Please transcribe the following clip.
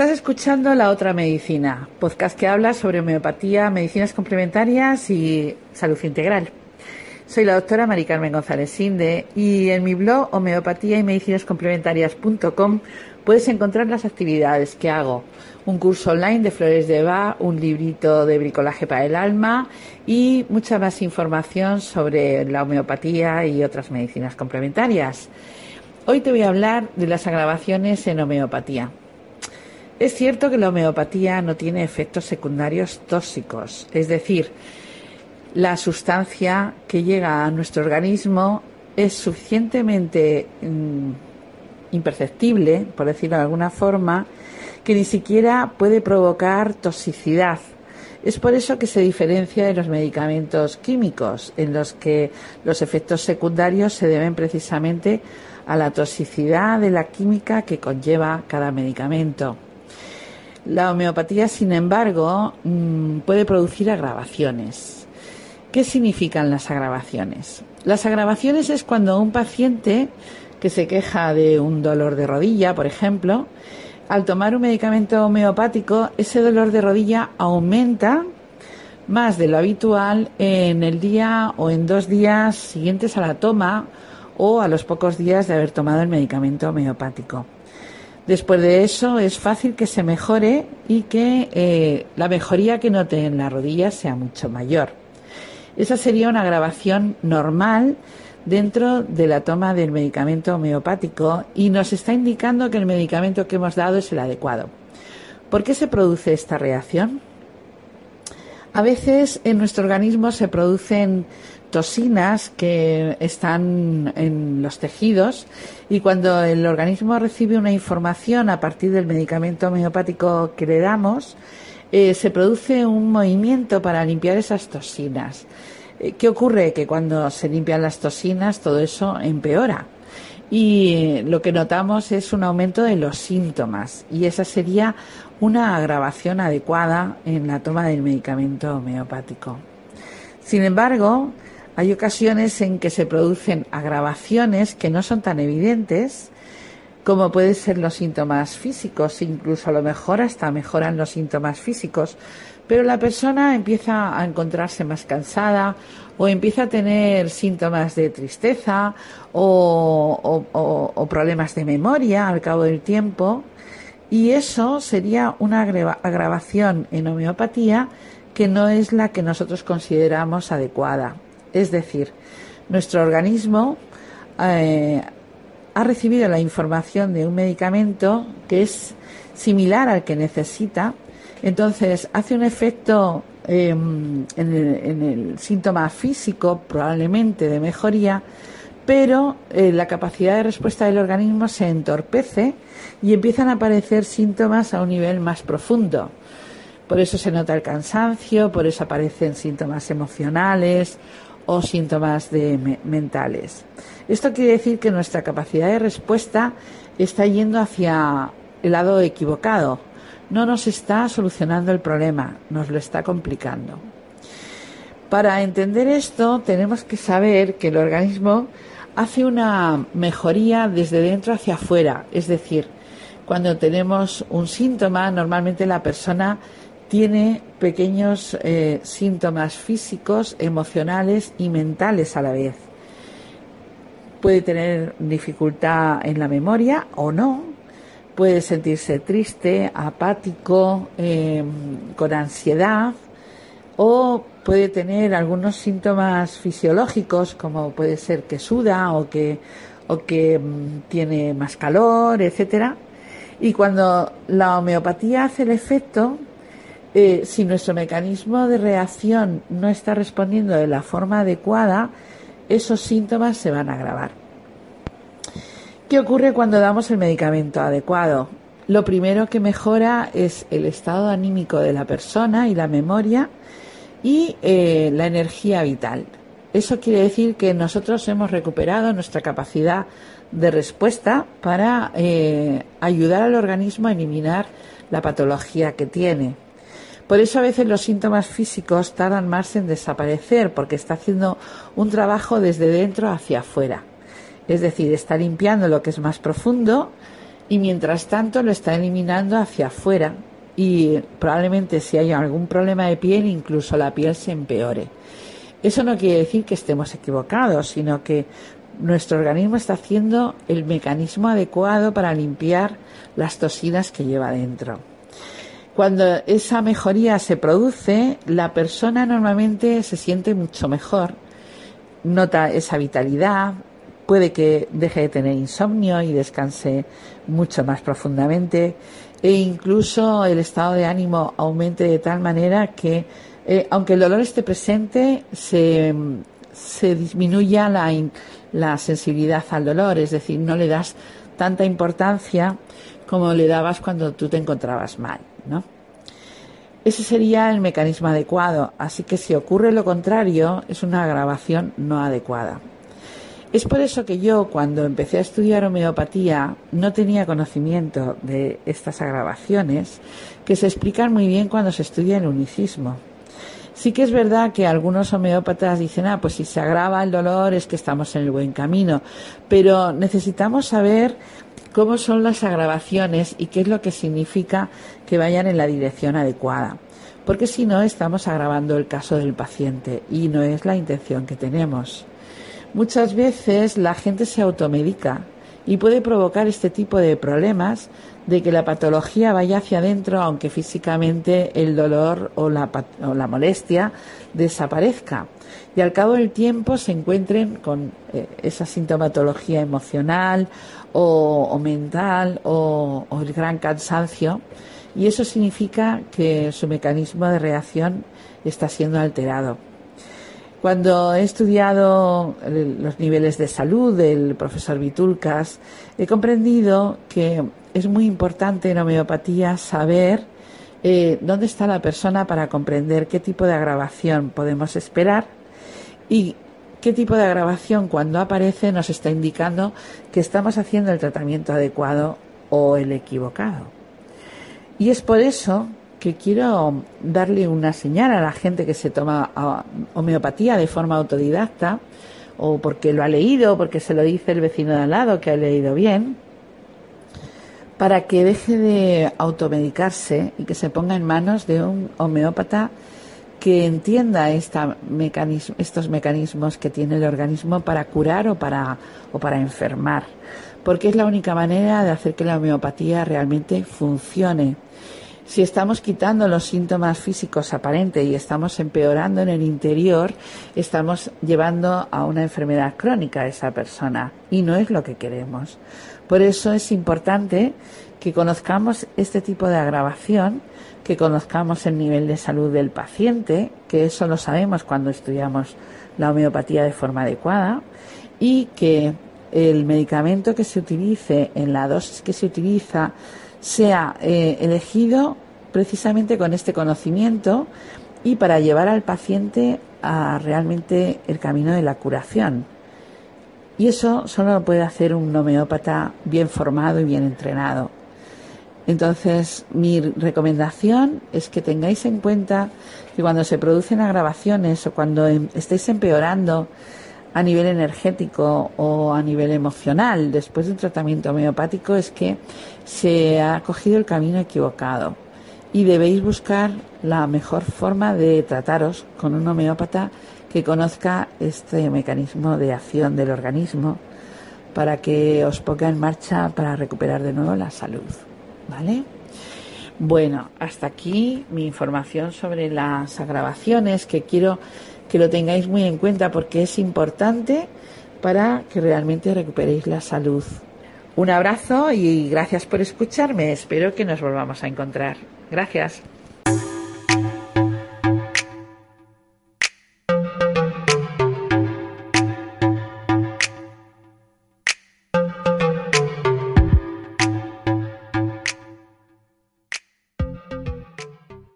Estás escuchando La Otra Medicina, podcast que habla sobre homeopatía, medicinas complementarias y salud integral. Soy la doctora Mari Carmen González Sinde y en mi blog homeopatía y medicinas complementarias.com puedes encontrar las actividades que hago. Un curso online de flores de Bach, un librito de bricolaje para el alma y mucha más información sobre la homeopatía y otras medicinas complementarias. Hoy te voy a hablar de las agravaciones en homeopatía. Es cierto que la homeopatía no tiene efectos secundarios tóxicos, es decir, la sustancia que llega a nuestro organismo es suficientemente mm, imperceptible, por decirlo de alguna forma, que ni siquiera puede provocar toxicidad. Es por eso que se diferencia de los medicamentos químicos, en los que los efectos secundarios se deben precisamente a la toxicidad de la química que conlleva cada medicamento. La homeopatía, sin embargo, mm, puede producir agravaciones. ¿Qué significan las agravaciones? Las agravaciones es cuando un paciente que se queja de un dolor de rodilla, por ejemplo, al tomar un medicamento homeopático, ese dolor de rodilla aumenta más de lo habitual en el día o en dos días siguientes a la toma o a los pocos días de haber tomado el medicamento homeopático. Después de eso es fácil que se mejore y que eh, la mejoría que note en la rodilla sea mucho mayor. Esa sería una grabación normal dentro de la toma del medicamento homeopático y nos está indicando que el medicamento que hemos dado es el adecuado. ¿Por qué se produce esta reacción? A veces en nuestro organismo se producen toxinas que están en los tejidos y cuando el organismo recibe una información a partir del medicamento homeopático que le damos, eh, se produce un movimiento para limpiar esas toxinas. Eh, ¿Qué ocurre? Que cuando se limpian las toxinas todo eso empeora y lo que notamos es un aumento de los síntomas y esa sería una agravación adecuada en la toma del medicamento homeopático. Sin embargo, hay ocasiones en que se producen agravaciones que no son tan evidentes como pueden ser los síntomas físicos, incluso a lo mejor hasta mejoran los síntomas físicos, pero la persona empieza a encontrarse más cansada o empieza a tener síntomas de tristeza o, o problemas de memoria al cabo del tiempo y eso sería una agravación en homeopatía que no es la que nosotros consideramos adecuada. Es decir, nuestro organismo eh, ha recibido la información de un medicamento que es similar al que necesita, entonces hace un efecto em, en, el, síntoma físico, probablemente de mejoría, pero eh, la capacidad de respuesta del organismo se entorpece y empiezan a aparecer síntomas a un nivel más profundo. Por eso se nota el cansancio, por eso aparecen síntomas emocionales o síntomas de mentales. Esto quiere decir que nuestra capacidad de respuesta está yendo hacia el lado equivocado. No nos está solucionando el problema, nos lo está complicando. Para entender esto tenemos que saber que el organismo hace una mejoría desde dentro hacia afuera, es decir, cuando tenemos un síntoma, normalmente la persona tiene pequeños eh, síntomas físicos, emocionales y mentales a la vez. Puede tener dificultad en la memoria o no, puede sentirse triste, apático, em, con ansiedad o puede tener algunos síntomas fisiológicos como puede ser que suda o que, o que em, tiene más calor, etcétera. Y cuando la homeopatía hace el efecto, eh, si nuestro mecanismo de reacción no está respondiendo de la forma adecuada, esos síntomas se van a agravar. ¿Qué ocurre cuando damos el medicamento adecuado? Lo primero que mejora es el estado anímico de la persona y la memoria y eh, la energía vital. Eso quiere decir que nosotros hemos recuperado nuestra capacidad de respuesta para eh, ayudar al organismo a eliminar la patología que tiene. Por eso a veces los síntomas físicos tardan más en desaparecer porque está haciendo un trabajo desde dentro hacia afuera. Es decir, está limpiando lo que es más profundo y mientras tanto lo está eliminando hacia afuera y probablemente si hay algún problema de piel incluso la piel se empeore. Eso no quiere decir que estemos equivocados, sino que nuestro organismo está haciendo el mecanismo adecuado para limpiar las toxinas que lleva dentro. Cuando esa mejoría se produce, la persona normalmente se siente mucho mejor, nota esa vitalidad, puede que deje de tener insomnio y descanse mucho más profundamente e incluso el estado de ánimo aumente de tal manera que eh, aunque el dolor esté presente se, se disminuya la, la sensibilidad al dolor, es decir, no le das tanta importancia como le dabas cuando tú te encontrabas mal, ¿no? Ese sería el mecanismo adecuado, así que si ocurre lo contrario, es una agravación no adecuada. Es por eso que yo, cuando empecé a estudiar homeopatía, no tenía conocimiento de estas agravaciones, que se explican muy bien cuando se estudia el unicismo. Sí que es verdad que algunos homeópatas dicen, ah, pues si se agrava el dolor es que estamos en el buen camino, pero necesitamos saber cómo son las agravaciones y qué es lo que significa que vayan en la dirección adecuada. Porque si no, estamos agravando el caso del paciente y no es la intención que tenemos. Muchas veces la gente se automedica y puede provocar este tipo de problemas de que la patología vaya hacia adentro aunque físicamente el dolor o la, molestia desaparezca y al cabo del tiempo se encuentren con eh, esa sintomatología emocional o, mental o, el gran cansancio y eso significa que su mecanismo de reacción está siendo alterado. Cuando he estudiado los niveles de salud del profesor Vitulcas, he comprendido que es muy importante en homeopatía saber eh, dónde está la persona para comprender qué tipo de agravación podemos esperar y qué tipo de agravación cuando aparece nos está indicando que estamos haciendo el tratamiento adecuado o el equivocado. Y es por eso que quiero darle una señal a la gente que se toma homeopatía de forma autodidacta, o porque lo ha leído, porque se lo dice el vecino de al lado que ha leído bien, para que deje de automedicarse y que se ponga en manos de un homeópata que entienda esta estos mecanismos que tiene el organismo para curar o para, o para enfermar, porque es la única manera de hacer que la homeopatía realmente funcione. Si estamos quitando los síntomas físicos aparentes y estamos empeorando en el interior, estamos llevando a una enfermedad crónica a esa persona. Y no es lo que queremos. Por eso es importante que conozcamos este tipo de agravación, que conozcamos el nivel de salud del paciente, que eso lo sabemos cuando estudiamos la homeopatía de forma adecuada, y que el medicamento que se utilice en la dosis que se utiliza sea eh, elegido precisamente con este conocimiento y para llevar al paciente a realmente el camino de la curación. Y eso solo lo puede hacer un homeópata bien formado y bien entrenado. Entonces, mi recomendación es que tengáis en cuenta que cuando se producen agravaciones o cuando em, estéis empeorando a nivel energético o a nivel emocional después de un tratamiento homeopático es que se ha cogido el camino equivocado y debéis buscar la mejor forma de trataros con un homeópata que conozca este mecanismo de acción del organismo para que os ponga en marcha para recuperar de nuevo la salud. ¿Vale? Bueno, hasta aquí mi información sobre las agravaciones que quiero que lo tengáis muy en cuenta porque es importante para que realmente recuperéis la salud. Un abrazo y gracias por escucharme. Espero que nos volvamos a encontrar. Gracias.